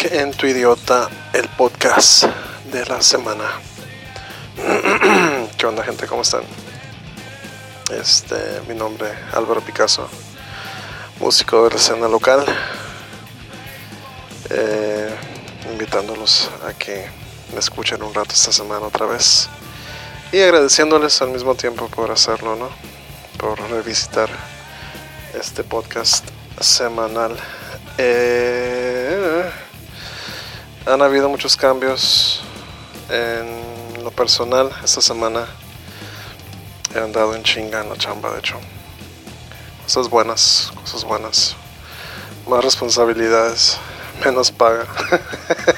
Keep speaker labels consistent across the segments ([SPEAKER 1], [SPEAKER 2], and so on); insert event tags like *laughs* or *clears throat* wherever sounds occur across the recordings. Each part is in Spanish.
[SPEAKER 1] En tu idiota, el podcast de la semana. *clears throat* ¿Qué onda gente? ¿Cómo están? Este, mi nombre Álvaro Picasso, músico de la escena local. Eh, invitándolos a que me escuchen un rato esta semana otra vez. Y agradeciéndoles al mismo tiempo por hacerlo, ¿no? Por revisitar este podcast semanal. Eh, han habido muchos cambios en lo personal esta semana. He andado en chinga en la chamba, de hecho. Cosas buenas, cosas buenas. Más responsabilidades, *laughs* menos paga.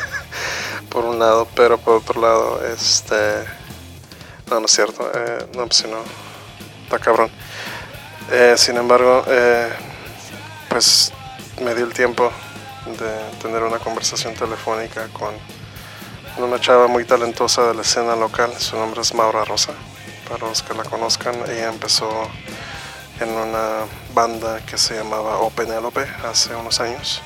[SPEAKER 1] *laughs* por un lado, pero por otro lado, este. No, no es cierto. Eh, no, pues si no. Está cabrón. Eh, sin embargo, eh, pues me di el tiempo de tener una conversación telefónica con una chava muy talentosa de la escena local. Su nombre es Maura Rosa, para los que la conozcan. Ella empezó en una banda que se llamaba O Penélope hace unos años.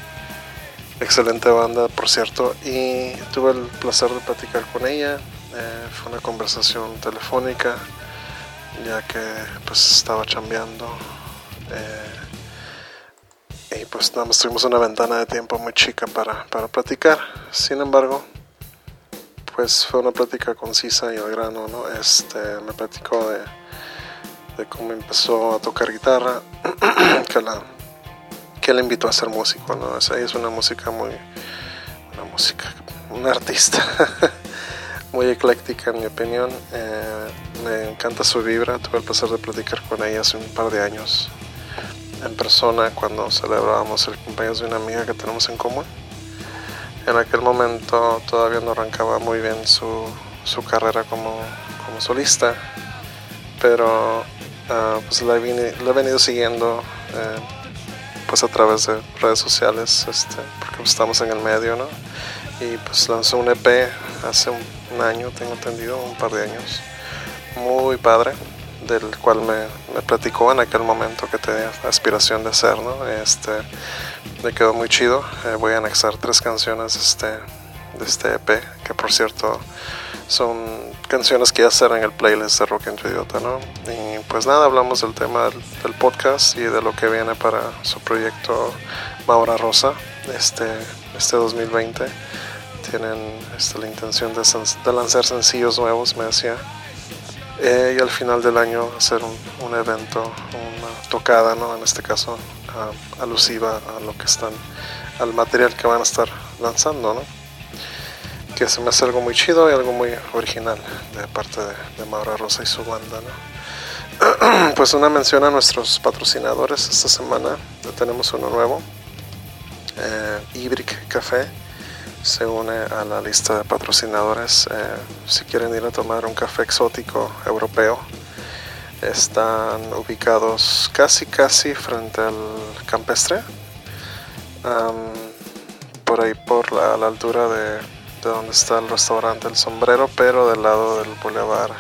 [SPEAKER 1] Excelente banda, por cierto, y tuve el placer de platicar con ella. Eh, fue una conversación telefónica, ya que pues estaba chambeando. Eh, y pues nada más tuvimos una ventana de tiempo muy chica para, para platicar. Sin embargo, pues fue una plática concisa y al grano, ¿no? Este, me platicó de, de cómo empezó a tocar guitarra, *clears throat* que la que le invitó a ser músico, ¿no? Esa es una música muy, una música, un artista *laughs* muy ecléctica en mi opinión. Eh, me encanta su vibra, tuve el placer de platicar con ella hace un par de años en persona cuando celebrábamos el cumpleaños de una amiga que tenemos en común. En aquel momento todavía no arrancaba muy bien su, su carrera como, como, solista, pero uh, pues la he, la he, venido siguiendo eh, pues a través de redes sociales, este, porque estamos en el medio, ¿no? Y pues lanzó un EP hace un, un año, tengo entendido, un par de años. Muy padre del cual me, me, platicó en aquel momento que tenía aspiración de hacer, ¿no? Este, me quedó muy chido. Eh, voy a anexar tres canciones este, de este EP, que por cierto son canciones que ya estarán en el playlist de Rock en tu Idiota, ¿no? Y pues nada, hablamos del tema del, podcast y de lo que viene para su proyecto Maura Rosa este, este 2020. Tienen este, la intención de lanzar sencillos nuevos, me decía eh, y al final del año hacer un, un, evento, una tocada, ¿no? En este caso, uh, alusiva a lo que están, al material que van a estar lanzando, ¿no? Que se me hace algo muy chido y algo muy original de parte de, de Maura Rosa y su banda, ¿no? *clears throat* pues una mención a nuestros patrocinadores esta semana, ya tenemos uno nuevo, eh, Ibric Café se une a la lista de patrocinadores. Eh, si quieren ir a tomar un café exótico europeo, están ubicados casi casi frente al campestre, por ahí por la, altura de, de, donde está el restaurante El Sombrero, pero del lado del boulevard,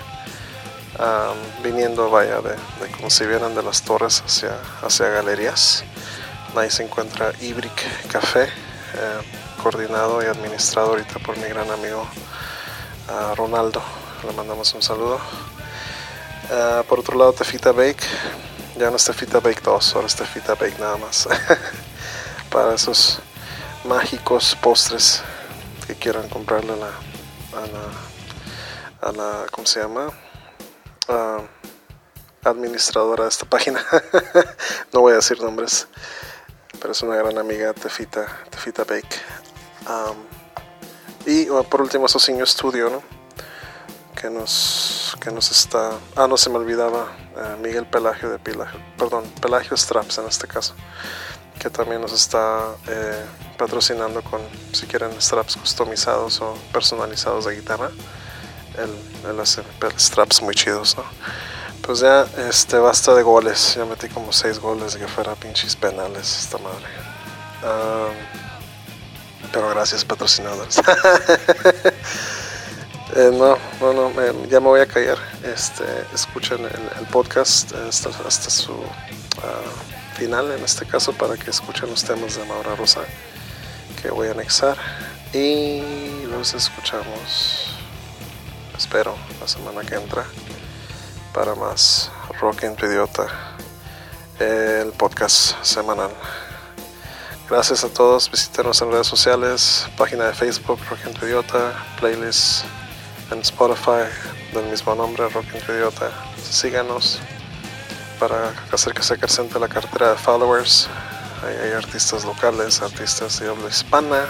[SPEAKER 1] um, viniendo vaya de, como si vieran de las torres hacia, hacia galerías. Ahí se encuentra Ibric Café. Eh, coordinado y administrado ahorita por mi gran amigo uh, Ronaldo. Le mandamos un saludo. Uh, por otro lado, Tefita Bake. Ya no es Tefita Bake 2, ahora es Tefita Bake nada más. *laughs* Para esos mágicos postres que quieran comprarle a la, a la, a la ¿cómo se llama? Uh, administradora de esta página. *laughs* no voy a decir nombres pero es una gran amiga Tefita, Tefita Bake. Um, y oh, por último, Sociño Studio, ¿no? Que nos, que nos está. Ah, no se me olvidaba. Eh, Miguel Pelagio de Pelagio, perdón, Pelagio Straps en este caso. Que también nos está eh, patrocinando con, si quieren, straps customizados o personalizados de guitarra. Él, él hace straps muy chidos, ¿no? Pues ya, este, basta de goles. Ya metí como seis goles de que fuera pinches penales esta madre. Um, pero gracias patrocinadores. *laughs* eh, no, no, no, me, ya me voy a callar. Este, escuchen el, podcast hasta, su uh, final, en este caso, para que escuchen los temas de Maura Rosa.
[SPEAKER 2] que voy a anexar y los escuchamos, espero, la semana que entra para más Rock en Idiota, el podcast semanal. Gracias a todos, visítenos en redes sociales, página de Facebook Rock en Idiota, playlist en Spotify del mismo nombre Rock en Idiota. Síganos para hacer que se acrecente la cartera de followers. Hay, artistas locales, artistas de habla hispana,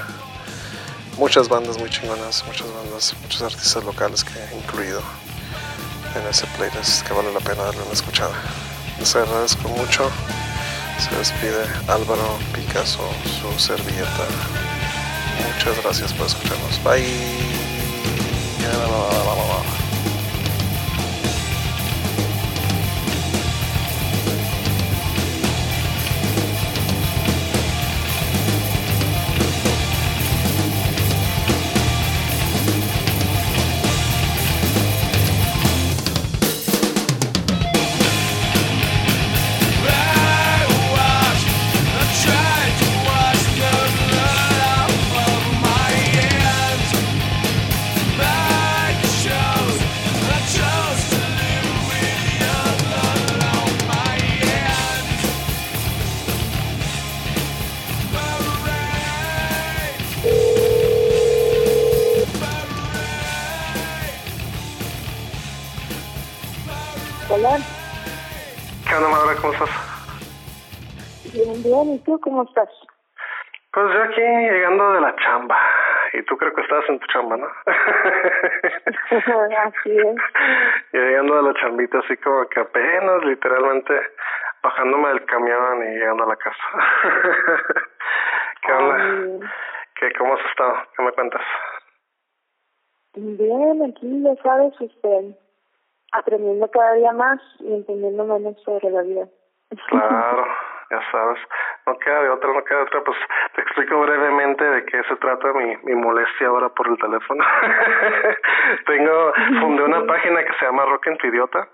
[SPEAKER 2] muchas bandas muy chingonas, muchas bandas, muchos artistas locales que he incluido en ese playlist que vale la pena darle una escuchada. Les agradezco mucho. Se despide Álvaro Picasso, su servilleta. Muchas gracias por escucharnos. Bye.
[SPEAKER 3] ¿Y tú cómo estás?
[SPEAKER 2] Pues yo aquí llegando de la chamba. Y tú creo que estás en tu chamba, ¿no? *laughs*
[SPEAKER 3] así es. *laughs*
[SPEAKER 2] llegando de la chambita así como que apenas literalmente bajándome del camión y llegando a la casa. *laughs* ¿Qué onda? ¿Qué, ¿Cómo has estado? ¿Qué me cuentas?
[SPEAKER 3] Bien, aquí ya sabes, este, aprendiendo cada día más y entendiendo menos sobre la vida.
[SPEAKER 2] Claro, ya sabes no queda de otra, no queda de otra, pues te explico brevemente de qué se trata mi, mi molestia ahora por el teléfono. *laughs* Tengo, fundé una página que se llama Rock en tu idiota.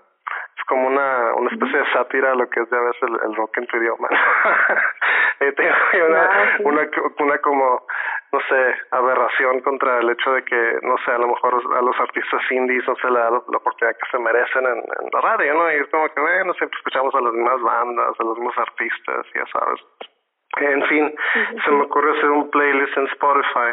[SPEAKER 2] Es como una, una especie de sátira a lo que es de a veces el, rock en tu idioma. *laughs* tengo una, una, una como no sé, aberración contra el hecho de que, no sé, a lo mejor a los artistas indies no se le da la, oportunidad que se merecen en, la radio, ¿no? Y es como que, bueno, siempre escuchamos a las mismas bandas, a los mismos artistas, ya sabes. En fin, se me ocurrió hacer un playlist en Spotify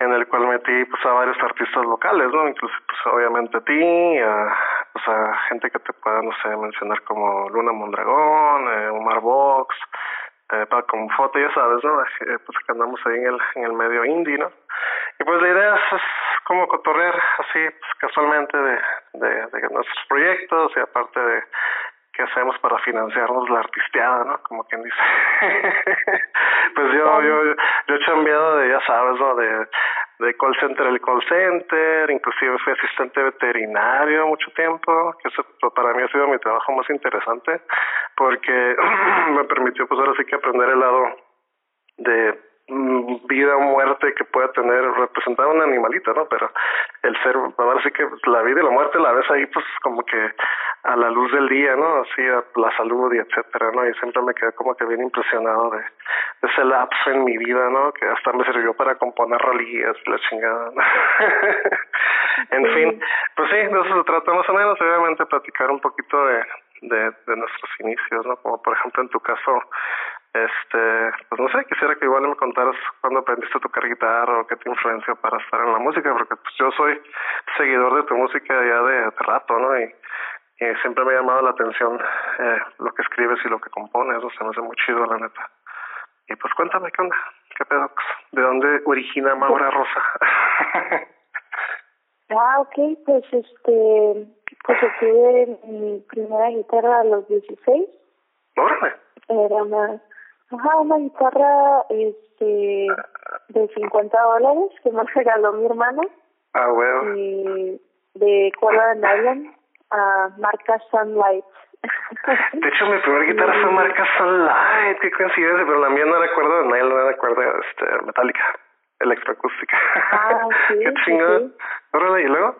[SPEAKER 2] en el cual metí pues a varios artistas locales, ¿no? Incluso pues obviamente a ti, a, pues a gente que te pueda, no sé, mencionar como Luna Mondragón, eh, Omar Vox, eh, para como foto, ya sabes, ¿no? Eh, pues que andamos ahí en el, en el medio indie, ¿no? Y pues la idea es, como cotorrear así pues, casualmente de, de, de nuestros proyectos y aparte de qué hacemos para financiarnos la artisteada, ¿no? Como quien dice. *laughs* pues yo, yo, yo he chambeado de, ya sabes, ¿no? De, de call center el call center, inclusive fui asistente veterinario mucho tiempo, que eso para mí ha sido mi trabajo más interesante, porque *clears throat* me permitió pues ahora sí que aprender el lado de vida o muerte que pueda tener representar un animalito, ¿no? Pero el ser, ahora sí que la vida y la muerte la ves ahí pues como que a la luz del día, ¿no? Así la salud y etcétera, ¿no? Y siempre me quedé como que bien impresionado de, ese lapso en mi vida, ¿no? Que hasta me sirvió para componer rolillas la chingada, *laughs* en fin, pues sí, de eso se trata más o menos, obviamente platicar un poquito de, de, de nuestros inicios, ¿no? Como por ejemplo en tu caso, este, pues no sé, quisiera que igual me contaras cuándo aprendiste a tocar guitarra o qué te influenció para estar en la música, porque pues yo soy seguidor de tu música ya de, rato, ¿no? Y, siempre me ha llamado la atención eh, lo que escribes y lo que compones, eso se me hace muy chido, la neta. Y pues cuéntame, ¿qué onda? ¿Qué pedo? ¿De dónde origina Maura Rosa? *laughs* *laughs*
[SPEAKER 3] ah, ok, pues este, pues tuve mi primera guitarra a los 16.
[SPEAKER 2] Órale.
[SPEAKER 3] Era una Ajá, una guitarra este de 50 dólares que me *laughs* regaló mi hermano.
[SPEAKER 2] Ah, bueno.
[SPEAKER 3] Y de cuerda de nylon a marca Sunlight. *laughs*
[SPEAKER 2] De hecho, mi primera guitarra fue marca Sunlight, qué coincidencia, pero la mía no era cuerda de nylon, era cuerda este, metálica, electroacústica.
[SPEAKER 3] Ah, *laughs* sí.
[SPEAKER 2] qué chingón. Órale, ¿y luego?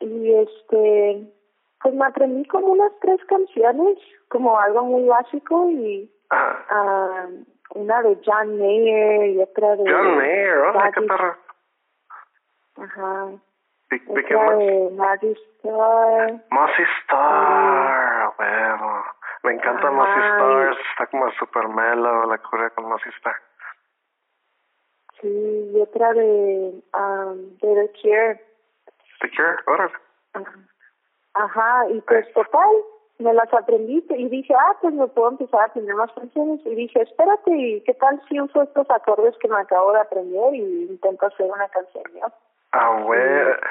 [SPEAKER 3] Y este, pues me aprendí como unas tres canciones, como algo muy básico y uh, una de John Mayer y otra de...
[SPEAKER 2] John Mayer, ¿oh? ¿Qué perro?
[SPEAKER 3] Ajá.
[SPEAKER 2] ¿De, de qué más?
[SPEAKER 3] Star.
[SPEAKER 2] Mossy Star, huevo. Me encanta Mossy Star, está como super mellow la cura con Mossy Star.
[SPEAKER 3] Sí, y otra de, um, de The Cure.
[SPEAKER 2] The Cure, órale.
[SPEAKER 3] Ajá. Ajá, y pues total, me las aprendí y dije, ah, pues me puedo empezar a aprender más canciones. Y dije, espérate, ¿y qué tal si uso estos acordes que me acabo de aprender y intento hacer una canción, ¿no?
[SPEAKER 2] Ah, güey.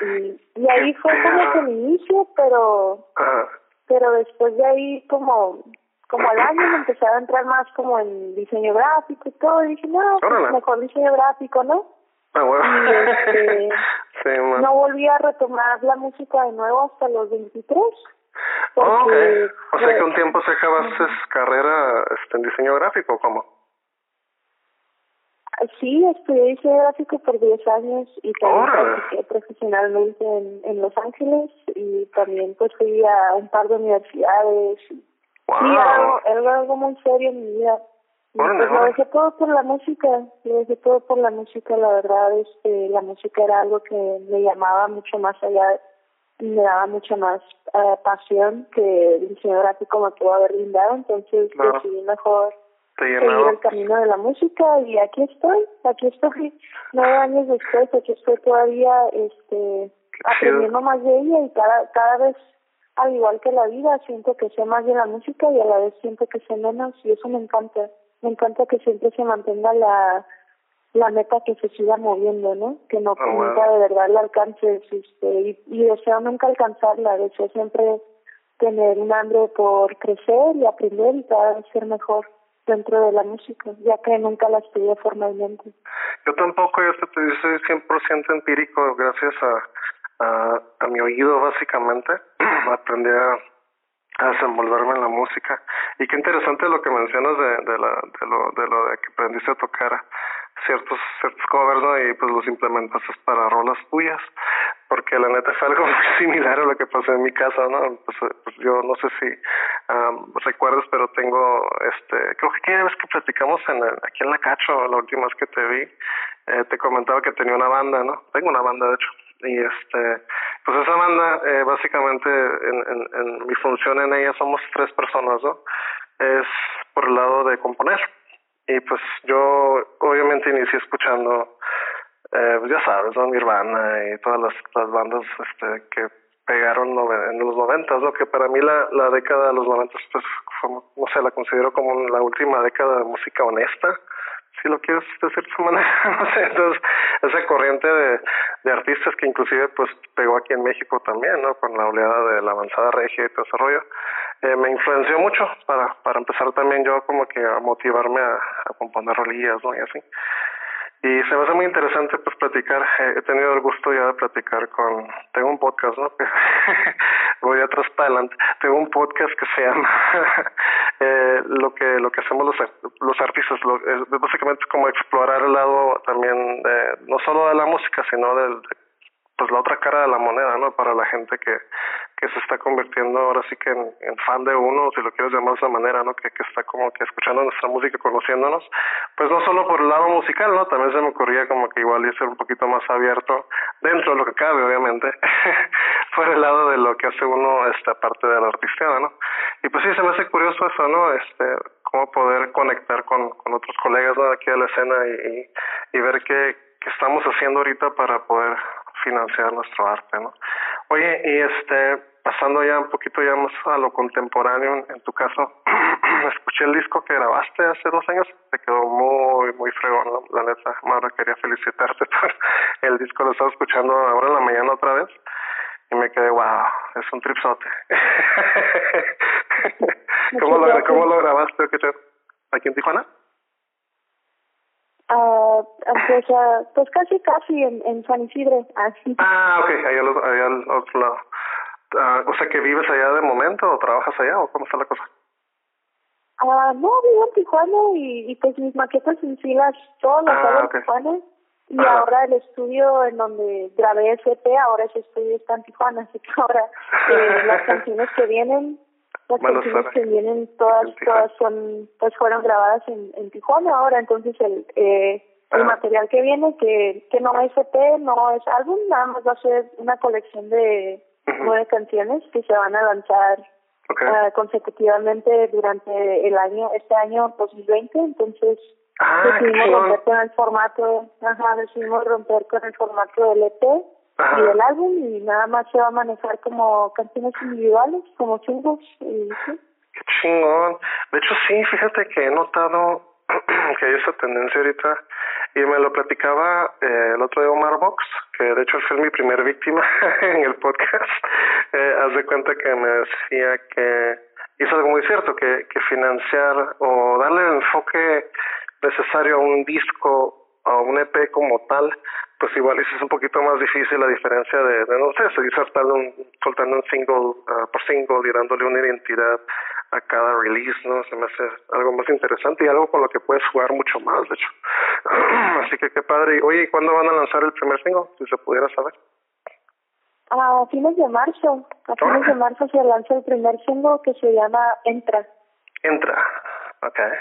[SPEAKER 3] Y, y ahí fue como que el inicio, pero
[SPEAKER 2] Ajá.
[SPEAKER 3] pero después de ahí como como al año me empecé a entrar más como en diseño gráfico y todo y dije no pues mejor diseño gráfico no
[SPEAKER 2] Ah,
[SPEAKER 3] este, *laughs*
[SPEAKER 2] sí, man.
[SPEAKER 3] no volví a retomar la música de nuevo hasta los 23
[SPEAKER 2] Oh, ok.
[SPEAKER 3] porque,
[SPEAKER 2] O sea que un tiempo se acabaste carrera este, en diseño gráfico, ¿cómo?
[SPEAKER 3] sí estudié diseño gráfico por 10 años y también practiqué profesionalmente en, en Los Ángeles y también pues fui a un par de universidades
[SPEAKER 2] Wow.
[SPEAKER 3] Sí, era algo, era algo muy serio en mi vida. Pues lo dejé todo por la música, lo dejé todo por la música, la verdad, este, la música era algo que me llamaba mucho más allá, me daba mucha más eh, pasión que el diseño gráfico me pudo haber brindado, entonces
[SPEAKER 2] Claro.
[SPEAKER 3] decidí mejor seguir el camino de la música y aquí estoy, aquí estoy, *laughs* nueve años después, aquí estoy todavía, este, aprendiendo más de ella y cada, cada vez, al igual que la vida, siento que sé más de la música y a la vez siento que sé menos y eso me encanta, me encanta que siempre se mantenga la, la meta que se siga moviendo, ¿no? Que no
[SPEAKER 2] Ah,
[SPEAKER 3] nunca
[SPEAKER 2] bueno.
[SPEAKER 3] de verdad la alcances, este, y, y deseo nunca alcanzarla, deseo siempre tener un hambre por crecer y aprender y cada vez ser mejor dentro de la música, ya que nunca la estudié formalmente.
[SPEAKER 2] Yo tampoco, yo yo soy 100% empírico gracias a, a, a mi oído, básicamente. *clears throat* Aprendí a, a desenvolverme en la música. Y qué interesante lo que mencionas de, de, la, de, lo, de lo de que aprendiste a tocar ciertos ciertos covers, ¿no? Y pues los implementaste para rolas tuyas. Porque la neta fue algo *laughs* muy similar a lo que pasó en mi casa, ¿no? Pues, eh, pues yo no sé si um, recuerdas, pero tengo, este, creo que aquella vez que platicamos en el- aquí en la Cacho, la última vez que te vi, eh, te comentaba que tenía una banda, ¿no? Tengo una banda, de hecho. Y este, pues esa banda, eh, básicamente, en, en, mi función en ella somos tres personas, ¿no? Es por el lado de componer. Y pues yo, obviamente, inicié escuchando, eh, pues ya sabes, ¿no? Nirvana y todas las, las bandas este, que pegaron en los noventas, ¿no? Que para mí la, la década de los noventas, pues, fue, no sé, la considero como la última década de música honesta, si lo quieres de esa manera, *laughs* entonces, esa corriente de, de artistas que inclusive, pues, pegó aquí en México también, ¿no? Con la oleada de la avanzada regia y todo ese rollo, eh, me influenció mucho para, para empezar también yo como que a motivarme a, a componer rolillas, ¿no? Y así. Y se me hace muy interesante pues platicar, eh, he tenido el gusto ya de platicar con, tengo un podcast, ¿no? *laughs* Voy atrás para adelante, tengo un podcast que se llama *laughs* eh, lo que lo que hacemos los los artistas, lo, es básicamente como explorar el lado también de, no solo de la música, sino del pues la otra cara de la moneda, ¿no? Para la gente que, que se está convirtiendo ahora sí que en, fan de uno, si lo quieres llamar de esa manera, ¿no? Que, que está como que escuchando nuestra música, conociéndonos, pues no solo por el lado musical, ¿no? También se me ocurría como que igual ser un poquito más abierto, dentro de lo que cabe, obviamente, *laughs* por el lado de lo que hace uno, esta parte de la artisteada, ¿no? Y pues sí, se me hace curioso eso, ¿no? Este, cómo poder conectar con, con otros colegas, aquí de la escena y, y, y ver qué, qué estamos haciendo ahorita para poder financiar nuestro arte, ¿no? Oye, y este, pasando ya un poquito ya más a lo contemporáneo, en, en tu caso, *clears throat* escuché el disco que grabaste hace dos años, te quedó muy, muy fregón, ¿no? la neta, Maura, quería felicitarte *laughs* por el disco, lo estaba escuchando ahora en la mañana otra vez, y me quedé, wow, es un tripsote. *laughs* ¿Cómo, lo, ¿Cómo lo grabaste? ¿Qué te- ¿Aquí en Tijuana?
[SPEAKER 3] Ah, pues, ah, pues casi, casi en, en San Isidro. Así.
[SPEAKER 2] Ah, ok, allá, al- allá al otro lado. Ah, o sea, que vives allá de momento o trabajas allá o cómo está la cosa?
[SPEAKER 3] Ah, no, vivo en Tijuana y, y pues mis maquetas en sí las, todas las
[SPEAKER 2] Ah,
[SPEAKER 3] hago
[SPEAKER 2] ok.
[SPEAKER 3] en Tijuana. Y ahora el estudio en donde grabé EP, ahora ese estudio está en Tijuana, así que ahora eh, las *laughs* canciones que vienen las canciones que vienen todas todas son pues fueron grabadas en, en Tijuana. Ahora entonces el eh, el ah. material que viene que que no es EP no es álbum nada más va a ser una colección de nueve canciones que se van a lanzar uh, consecutivamente durante el año este año 2020 entonces
[SPEAKER 2] ah,
[SPEAKER 3] decidimos romper con el formato ajá decidimos romper con el formato del EP y del álbum y nada más se va a manejar como canciones individuales, como singles y sí.
[SPEAKER 2] Qué chingón. De hecho, sí, fíjate que he notado *clears throat* que hay esa tendencia ahorita y me lo platicaba eh, el otro día Omar Box, que de hecho fue mi primer víctima *laughs* en el podcast. Eh, haz de cuenta que me decía que hizo algo muy cierto, que, que financiar o darle el enfoque necesario a un disco, a un EP como tal, pues igual es un poquito más difícil la diferencia de, no sé, seguir soltando un, soltando un single uh, por single y dándole una identidad a cada release, ¿no? Se me hace algo más interesante y algo con lo que puedes jugar mucho más, de hecho. *clears throat* Así que qué padre. Oye, ¿y cuándo van a lanzar el primer single? Si se pudiera saber.
[SPEAKER 3] A fines de marzo. A fines de marzo se lanza el primer single que se llama Entra.
[SPEAKER 2] Entra. Okay.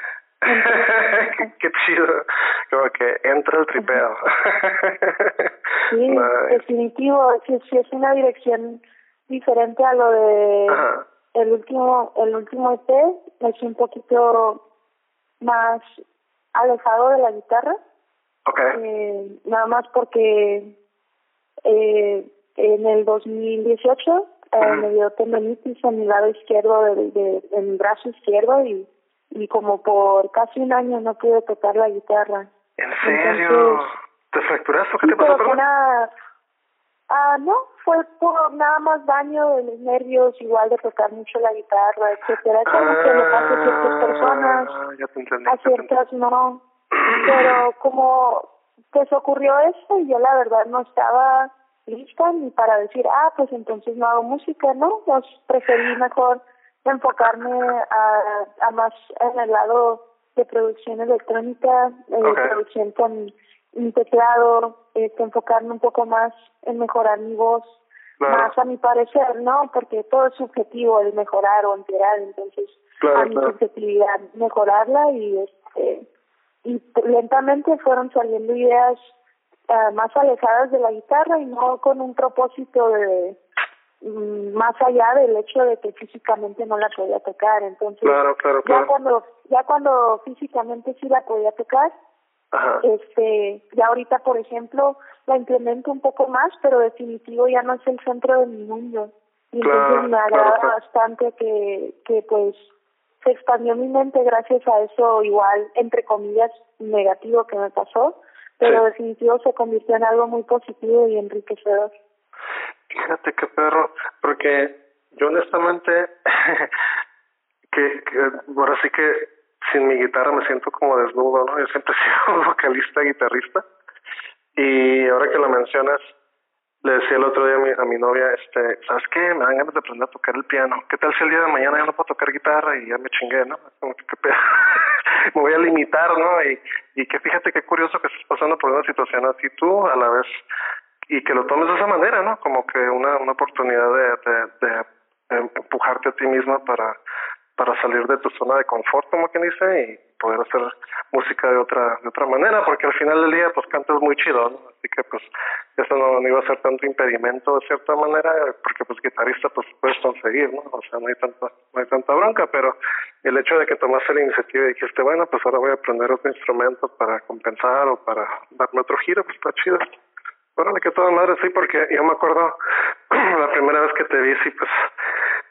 [SPEAKER 2] *laughs* qué, chido, como que entra el tripeo. *laughs*
[SPEAKER 3] sí, definitivo, sí, es una dirección diferente a lo de el último el último EP, es un poquito más alejado de la guitarra.
[SPEAKER 2] Okay.
[SPEAKER 3] Eh, nada más porque eh, en el 2018 eh, me dio tendonitis en mi lado izquierdo, de, de, en mi brazo izquierdo y y como por casi un año no pude tocar la guitarra.
[SPEAKER 2] ¿En serio? ¿Te fracturaste qué te pasó?
[SPEAKER 3] Pero ah, no, fue por nada más daño de los nervios, igual de tocar mucho la guitarra, etcétera. Es algo que le pasa a ciertas ah, personas, a ciertas no. Pero como pues ocurrió eso y yo la verdad no estaba lista ni para decir, ah, pues entonces no hago música, ¿no? Pues preferí mejor enfocarme a, a más en el lado de producción electrónica, eh, producción con un teclado, este, enfocarme un poco más en mejorar mi voz, más a mi parecer, ¿no? Porque todo es subjetivo, el mejorar o empeorar, entonces a mi subjetividad mejorarla y este y lentamente fueron saliendo ideas uh, más alejadas de la guitarra y no con un propósito de más allá del hecho de que físicamente no la podía tocar. Entonces
[SPEAKER 2] claro, claro,
[SPEAKER 3] ya cuando ya cuando físicamente sí la podía tocar este ya ahorita por ejemplo la implemento un poco más pero definitivo ya no es el centro de mi mundo. Y entonces me agrada bastante que que pues se expandió mi mente gracias a eso igual entre comillas negativo que me pasó pero definitivo se convirtió en algo muy positivo y enriquecedor
[SPEAKER 2] Fíjate qué perro, porque yo honestamente, *laughs* que, que ahora sí que sin mi guitarra me siento como desnudo, ¿no? Yo siempre *laughs* he sido vocalista, guitarrista, y ahora que lo mencionas, le decía el otro día a mi, a mi novia, este, ¿sabes qué? Me dan ganas de aprender a tocar el piano. ¿Qué tal si el día de mañana ya no puedo tocar guitarra y ya me chingué, ¿no? Como que, ¿qué *laughs* me voy a limitar, ¿no? Y, y que fíjate qué curioso que estás pasando por una situación así tú, a la vez y que lo tomes de esa manera, ¿no? Como que una, una oportunidad de, de, de, empujarte a ti misma para, para salir de tu zona de confort, como quien dice, y poder hacer música de otra de otra manera, porque al final del día, pues cantas muy chido, ¿no? Así que, pues, eso no, no, iba a ser tanto impedimento de cierta manera, porque, pues, guitarrista, pues, puedes conseguir, ¿no? O sea, no hay tanta, no hay tanta bronca, pero el hecho de que tomaste la iniciativa y dijiste, bueno, pues ahora voy a aprender otro instrumento para compensar o para darme otro giro, pues está chido. Órale, que toda madre, sí, porque yo me acuerdo *clears throat* la primera vez que te vi, sí, pues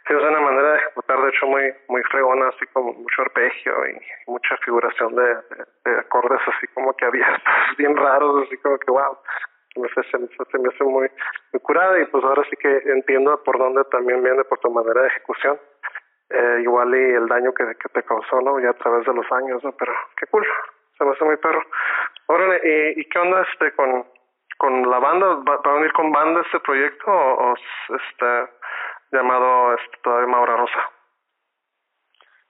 [SPEAKER 2] tienes una manera de ejecutar, de hecho, muy muy fregona, así como mucho arpegio y mucha figuración de, de, acordes así como que abiertos, *laughs* bien raros, así como que wow, me hace, se, me hace muy, muy curada y pues ahora sí que entiendo por dónde también viene por tu manera de ejecución. Eh, igual y el daño que, que te causó, ¿no? Ya a través de los años, ¿no? Pero qué cool, se me hace muy perro. Órale, ¿y, y qué onda este con con la banda? ¿Va, a venir con banda este proyecto o, este llamado este, todavía Maura Rosa?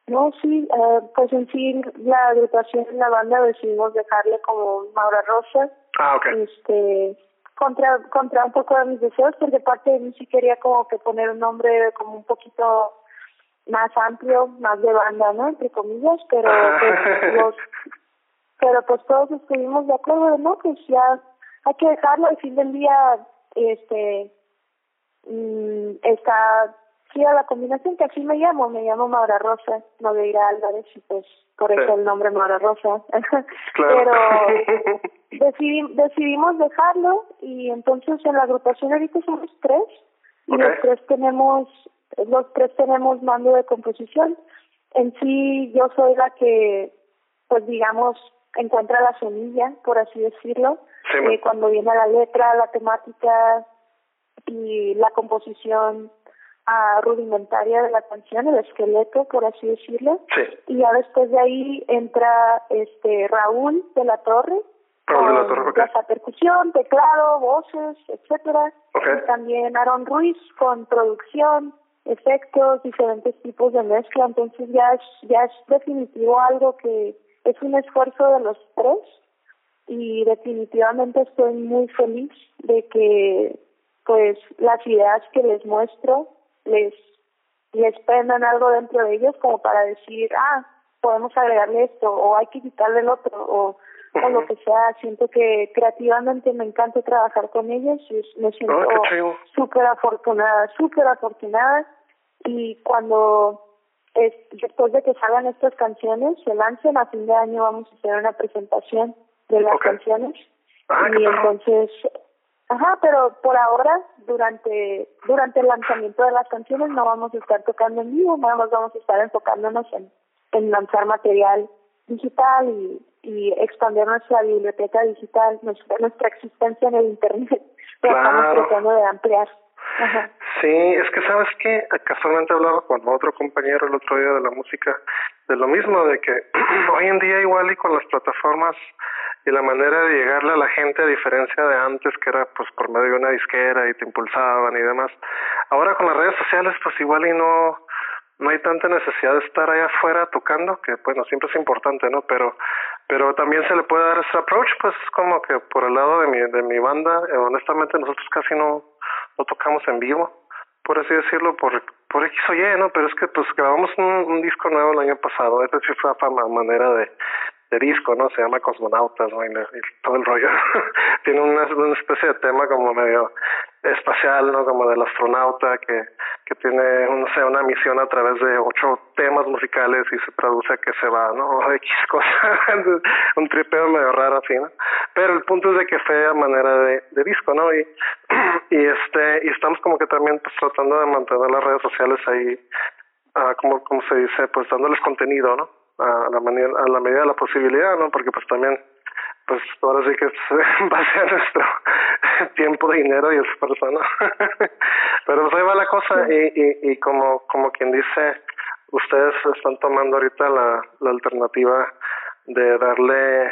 [SPEAKER 3] No, sí, eh, pues en sí la agrupación de la banda decidimos dejarle como Maura Rosa.
[SPEAKER 2] Ah, ok.
[SPEAKER 3] Este, contra, contra un poco de mis deseos, porque parte de mí sí quería como que poner un nombre como un poquito más amplio, más de banda, ¿no? Entre comillas, pero pues *laughs* los, pero pues todos estuvimos de acuerdo, ¿no? Pues ya hay que dejarlo al fin del día, este, mm, está a la combinación que así me llamo, me llamo Maura Rosa, no de Álvarez, y pues por eso el nombre Maura Rosa. *laughs* Pero *laughs* decidimos dejarlo y entonces en la agrupación ahorita somos tres y los tres tenemos los tres tenemos mando de composición. En sí yo soy la que pues digamos encuentra la semilla, por así decirlo, eh, cuando viene la letra, la temática y la composición a rudimentaria de la canción, el esqueleto, por así decirlo. Y ya después de ahí entra este Raúl de la Torre.
[SPEAKER 2] Raúl de la Torre,
[SPEAKER 3] okay. percusión, teclado, voces, etcétera. Y también Aaron Ruiz con producción, efectos, diferentes tipos de mezcla. Entonces ya es, ya es definitivo algo que es un esfuerzo de los tres y definitivamente estoy muy feliz de que pues las ideas que les muestro les les prendan algo dentro de ellos como para decir, ah, podemos agregarle esto o hay que quitarle el otro o, o lo que sea. Siento que creativamente me encanta trabajar con ellos y me siento oh, súper afortunada, súper afortunada. Y cuando es, después de que salgan estas canciones, se lancen a fin de año vamos a hacer una presentación de las canciones
[SPEAKER 2] ah,
[SPEAKER 3] y entonces Ajá, pero por ahora, durante durante el lanzamiento de las canciones no vamos a estar tocando en vivo, nada más vamos a estar enfocándonos en, en lanzar material digital y, y expandir nuestra biblioteca digital, nuestra, nuestra existencia en el Internet. *laughs* Pero estamos tratando de ampliar.
[SPEAKER 2] Sí, es que sabes que casualmente hablaba con otro compañero el otro día de la música de lo mismo, de que *clears throat* hoy en día igual y con las plataformas y la manera de llegarle a la gente a diferencia de antes que era pues por medio de una disquera y te impulsaban y demás ahora con las redes sociales pues igual y no no hay tanta necesidad de estar allá afuera tocando que bueno siempre es importante no pero pero también se le puede dar ese approach pues como que por el lado de mi de mi banda eh, honestamente nosotros casi no no tocamos en vivo por así decirlo por por X o Y no pero es que pues grabamos un, un disco nuevo el año pasado esa sí fue la manera de de disco, ¿no? Se llama Cosmonautas, ¿no? Y, todo el rollo. *laughs* Tiene una, una especie de tema como medio espacial, ¿no? Como del astronauta que, que tiene, no sé, una misión a través de ocho temas musicales y se traduce a que se va, ¿no? O *laughs* X cosas. un tripeo medio raro así, ¿no? Pero el punto es de que fue a manera de, de disco, ¿no? Y, *clears throat* y este, y estamos como que también pues tratando de mantener las redes sociales ahí, ah, como, como se dice, pues dándoles contenido, ¿no? a la manera, a la medida de la posibilidad, ¿no? Porque pues también, pues ahora sí que *laughs* base a nuestro *laughs* tiempo, dinero y esfuerzo, ¿no? *laughs* Pero pues ahí va la cosa y, y, y como, como quien dice, ustedes están tomando ahorita la, la alternativa de darle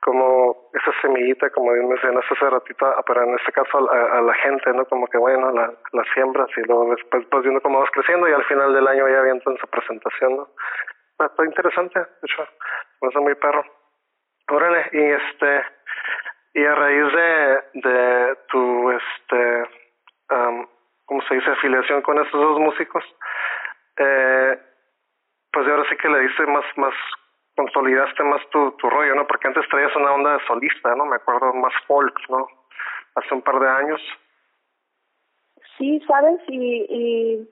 [SPEAKER 2] como esa semillita, como mencionaste hace ratito, pero en este caso a, a, la gente, ¿no? Como que bueno, la, la siembras y luego después vas viendo cómo vas creciendo y al final del año ya en su presentación, ¿no? está interesante, de hecho, me hace muy perro. Órale, y este, y a raíz de, de tu, este, um, ¿cómo se dice?, afiliación con estos dos músicos, eh, pues ahora sí que le diste más, más, consolidaste más tu, tu rollo, ¿no? Porque antes traías una onda de solista, ¿no? Me acuerdo más folk, ¿no? Hace un par de años.
[SPEAKER 3] Sí, sabes, y, y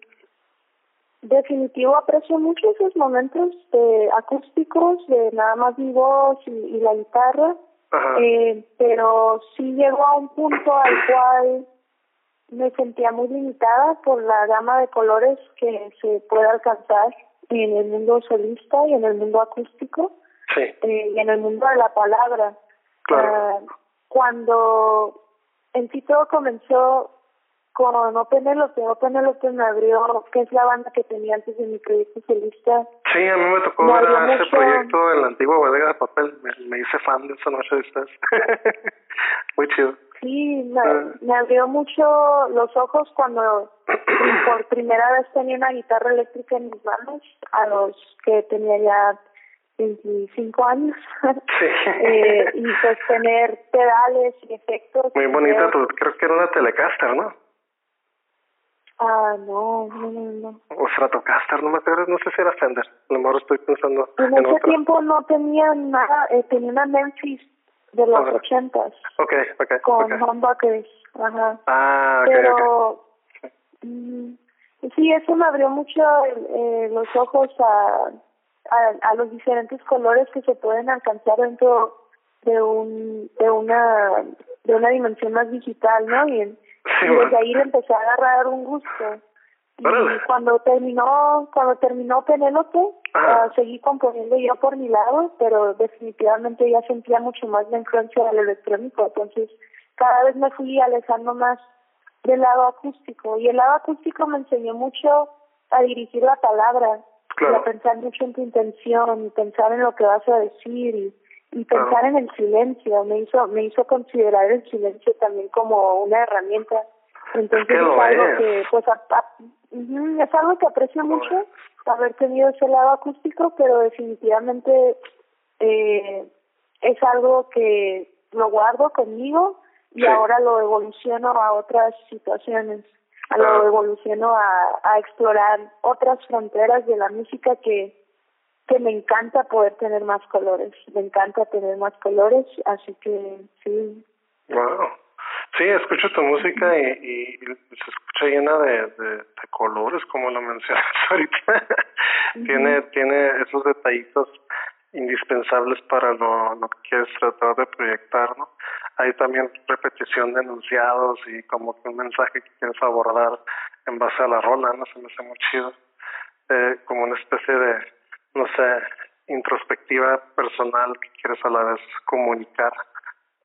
[SPEAKER 3] definitivo aprecio mucho esos momentos de acústicos, de nada más mi voz y, la guitarra, eh, pero sí llegó a un punto al cual me sentía muy limitada por la gama de colores que se puede alcanzar en el mundo solista y en el mundo acústico
[SPEAKER 2] eh,
[SPEAKER 3] y en el mundo de la palabra.
[SPEAKER 2] Claro.
[SPEAKER 3] Uh, cuando en sí todo comenzó con Open Elope. Open Elope me abrió, que es la banda que tenía antes de mi proyecto solista.
[SPEAKER 2] Sí, a mí me tocó ver ese proyecto en la antigua bodega de papel. Me, hice fan de esa noche de ustedes. *laughs* Muy chido.
[SPEAKER 3] Sí, me, ah. me, abrió mucho los ojos cuando *clears throat* por primera vez tenía una guitarra eléctrica en mis manos, a los que tenía ya 25 años.
[SPEAKER 2] Sí. *laughs*
[SPEAKER 3] eh, y pues tener pedales y efectos.
[SPEAKER 2] Muy bonita, creo que era una Telecaster, ¿no?
[SPEAKER 3] Ah, no, no, no, no.
[SPEAKER 2] O Stratocaster, no me acuerdo, no sé si era Fender. Lo mejor estoy pensando
[SPEAKER 3] en, ese tiempo no tenía nada, eh, tenía una Memphis de los ochentas.
[SPEAKER 2] Okay, okay.
[SPEAKER 3] Con humbuckers, ajá.
[SPEAKER 2] Ah, okay,
[SPEAKER 3] Pero, mm, sí, eso me abrió mucho eh, los ojos a, a, a los diferentes colores que se pueden alcanzar dentro de un de una de una dimensión más digital, ¿no? Y, desde ahí le empecé a agarrar un gusto. Y cuando terminó cuando terminó Penélope, uh, seguí componiendo yo por mi lado, pero definitivamente ya sentía mucho más la influencia del electrónico, entonces cada vez me fui alejando más del lado acústico. Y el lado acústico me enseñó mucho a dirigir la palabra y a pensar mucho en tu intención y pensar en lo que vas a decir y y pensar en el silencio me hizo me hizo considerar el silencio también como una herramienta. Entonces es, algo que pues es algo que aprecio mucho haber tenido ese lado acústico pero definitivamente eh, es algo que lo guardo conmigo y ahora lo evoluciono a otras situaciones a lo evoluciono a, a explorar otras fronteras de la música que que me encanta poder tener más colores, me encanta tener más colores, así que sí.
[SPEAKER 2] Wow. Sí, escucho tu música y, y, se escucha llena de, de, colores, como lo mencionas *laughs* ahorita. tiene tiene esos detallitos indispensables para lo, lo que quieres tratar de proyectar, ¿no? Hay también repetición de enunciados y como que un mensaje que quieres abordar en base a la rola, ¿no? Se me hace muy chido. Eh, como una especie de no sé, introspectiva personal que quieres a la vez comunicar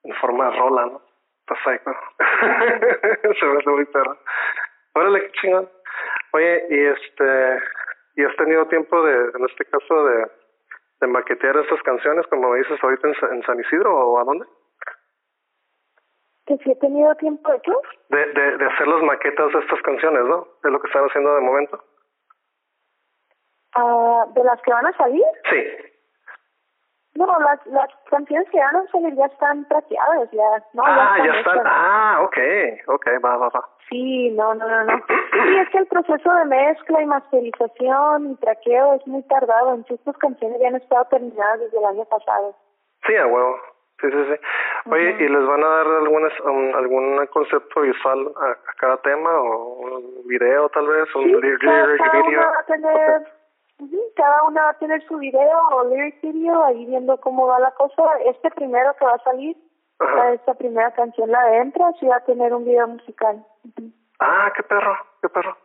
[SPEAKER 2] en forma rola, ¿no? Está *laughs* Se ve muy perro. Órale, qué chingón. Oye, y este, ¿y has tenido tiempo de, en este caso, de, de maquetear estas canciones, como dices ahorita en, San Isidro o a dónde?
[SPEAKER 3] ¿Que si he tenido tiempo de qué?
[SPEAKER 2] De, de, de hacer las maquetas de estas canciones, ¿no? Es lo que están haciendo de momento.
[SPEAKER 3] Ah, ¿De las que van a salir?
[SPEAKER 2] Sí.
[SPEAKER 3] No, las, las canciones que van a salir ya están traqueadas, ya. No,
[SPEAKER 2] ah, ya están. Ah, ok, ok, va, va, va.
[SPEAKER 3] Sí, no, no, no, no. *clears throat* Sí, es que el proceso de mezcla y masterización y traqueo es muy tardado. En sus canciones ya han estado terminadas desde el año pasado.
[SPEAKER 2] Sí, a huevo. Sí, sí, sí. Oye, ¿y les van a dar algunas, um, algún concepto visual a, cada tema o un video tal vez? ¿Un
[SPEAKER 3] sí, lyric video? Va a tener cada una va a tener su video o lyric video ahí viendo cómo va la cosa. Este primero que va a salir, esta primera canción, la de Entra, sí va a tener un video musical.
[SPEAKER 2] Ah, qué perro, qué perro.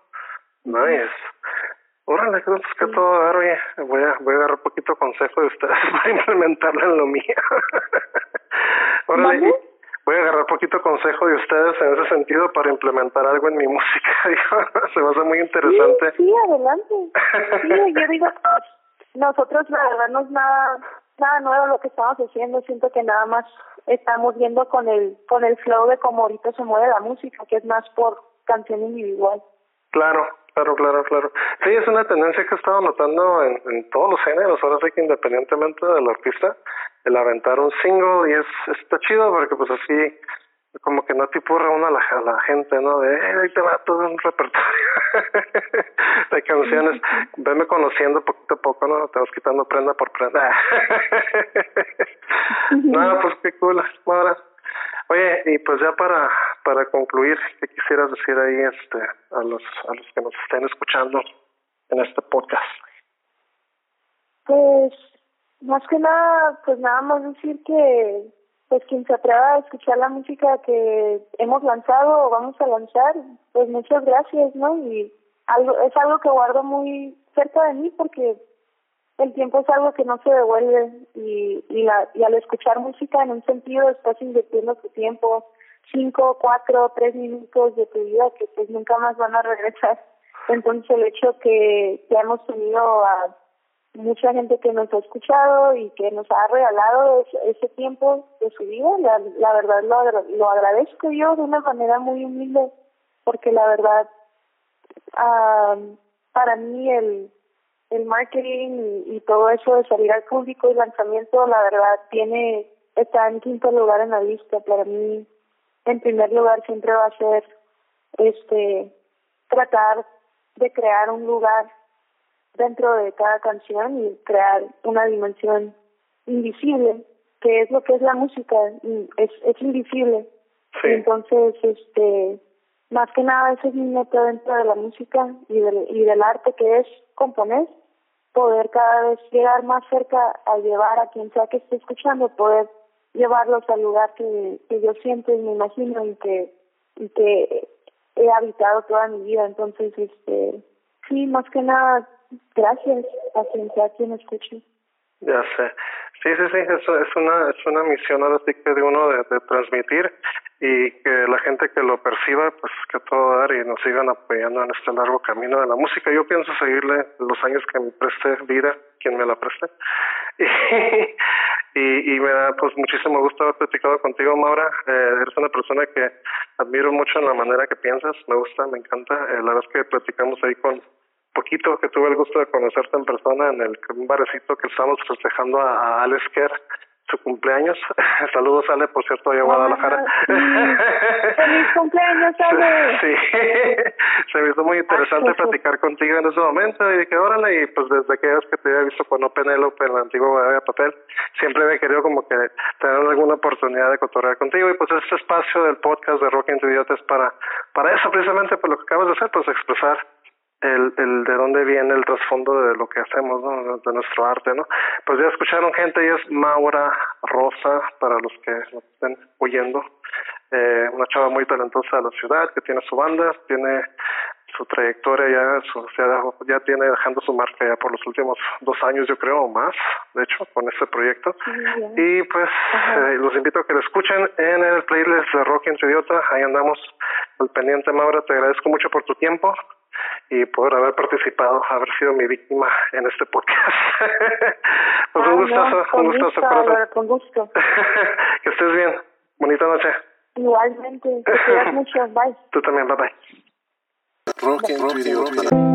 [SPEAKER 2] Nice. Órale, que que todo dar, oye, voy a, voy a agarrar un poquito consejo de ustedes *laughs* para implementarlo en lo mío. *laughs* Órale, voy a agarrar poquito consejo de ustedes en ese sentido para implementar algo en mi *laughs* música. Se va a hacer muy interesante.
[SPEAKER 3] Sí, sí adelante. Sí, yo *laughs* digo, nosotros la verdad no es nada, nada nuevo lo que estamos haciendo. Siento que nada más estamos viendo con el, con el flow de cómo ahorita se mueve la música, que es más por canción individual.
[SPEAKER 2] Claro, claro, claro, claro. Sí, es una tendencia que he estado notando en, en todos los géneros, ahora sí que independientemente del artista, el aventar un single y es está chido porque pues así como que no te purra uno a la, a la gente, ¿no? De, eh, ahí te va todo un repertorio *laughs* de canciones. *laughs* Veme conociendo poquito a poco, ¿no? Te vas quitando prenda por prenda. *laughs* no, pues qué cool. Ahora, oye, y pues ya para para concluir, ¿qué quisieras decir ahí este a los a los que nos estén escuchando en este podcast?
[SPEAKER 3] Pues más que nada, pues nada más decir que pues quien se atreva a escuchar la música que hemos lanzado o vamos a lanzar, pues muchas gracias, ¿no? Y algo es algo que guardo muy cerca de mí porque el tiempo es algo que no se devuelve y, y, la, y al escuchar música en un sentido estás invirtiendo tu tiempo, cinco, cuatro, tres minutos de tu vida que pues nunca más van a regresar. Entonces el hecho que, que hemos tenido a mucha gente que nos ha escuchado y que nos ha regalado ese, tiempo de su vida. La, verdad lo, lo agradezco yo de una manera muy humilde porque la verdad para mí el, el marketing y, todo eso de salir al público y lanzamiento, la verdad tiene está en quinto lugar en la lista. Para mí, en primer lugar siempre va a ser este tratar de crear un lugar dentro de cada canción y crear una dimensión invisible, que es lo que es la música, es, es invisible. Entonces, este, más que nada ese es mi meta dentro de la música y del, y del arte que es componer, poder cada vez llegar más cerca a llevar a quien sea que esté escuchando, poder llevarlos al lugar que, que yo siento y me imagino y que, y que he habitado toda mi vida. Entonces, este, sí, más que nada, gracias a quien sea quien escuche.
[SPEAKER 2] Ya sé. Sí, sí, sí, eso es una, es una misión ahora sí que de uno de, de transmitir y que la gente que lo perciba, pues que todo dar y nos sigan apoyando en este largo camino de la música. Yo pienso seguirle los años que me preste vida, quien me la preste. *laughs* Y, y, me da pues muchísimo gusto haber platicado contigo, Maura. Eh, eres una persona que admiro mucho en la manera que piensas, me gusta, me encanta. Eh, la verdad es que platicamos ahí con poquito que tuve el gusto de conocerte en persona en el un barecito que estamos festejando a, a Alex Kerr su cumpleaños. *laughs* Saludos, Ale, por cierto, allá a Guadalajara. *laughs*
[SPEAKER 3] ¡Feliz cumpleaños, Ale! *laughs*
[SPEAKER 2] Sí, se me hizo muy interesante platicar contigo en ese momento y dije, órale, y pues desde que que te había visto con Penélope en la antigua Papel, siempre me he querido como que tener alguna oportunidad de cotorrear contigo y pues este espacio del podcast de Rock into Idiota es para, para eso precisamente, por lo que acabas de hacer, pues expresar el, el de dónde viene el trasfondo de lo que hacemos, ¿no? de nuestro arte, ¿no? Pues ya escucharon gente, ella es Maura Rosa, para los que nos estén oyendo, eh, una chava muy talentosa de la ciudad, que tiene su banda, tiene su trayectoria ya, su, ya tiene dejando su marca ya por los últimos dos años, yo creo, o más, de hecho, con este proyecto. y pues eh, los invito a que lo escuchen en el playlist de Rock Entre Idiota, ahí andamos al pendiente, Maura, te agradezco mucho por tu tiempo y por haber participado, haber sido mi víctima en este podcast. *laughs* pues un gustazo, un gustazo.
[SPEAKER 3] Gusto, con gusto. *laughs*
[SPEAKER 2] que estés bien. Bonita noche.
[SPEAKER 3] Igualmente, te cuidas mucho. Bye.
[SPEAKER 2] Tú también, bye bye.
[SPEAKER 4] Rock rock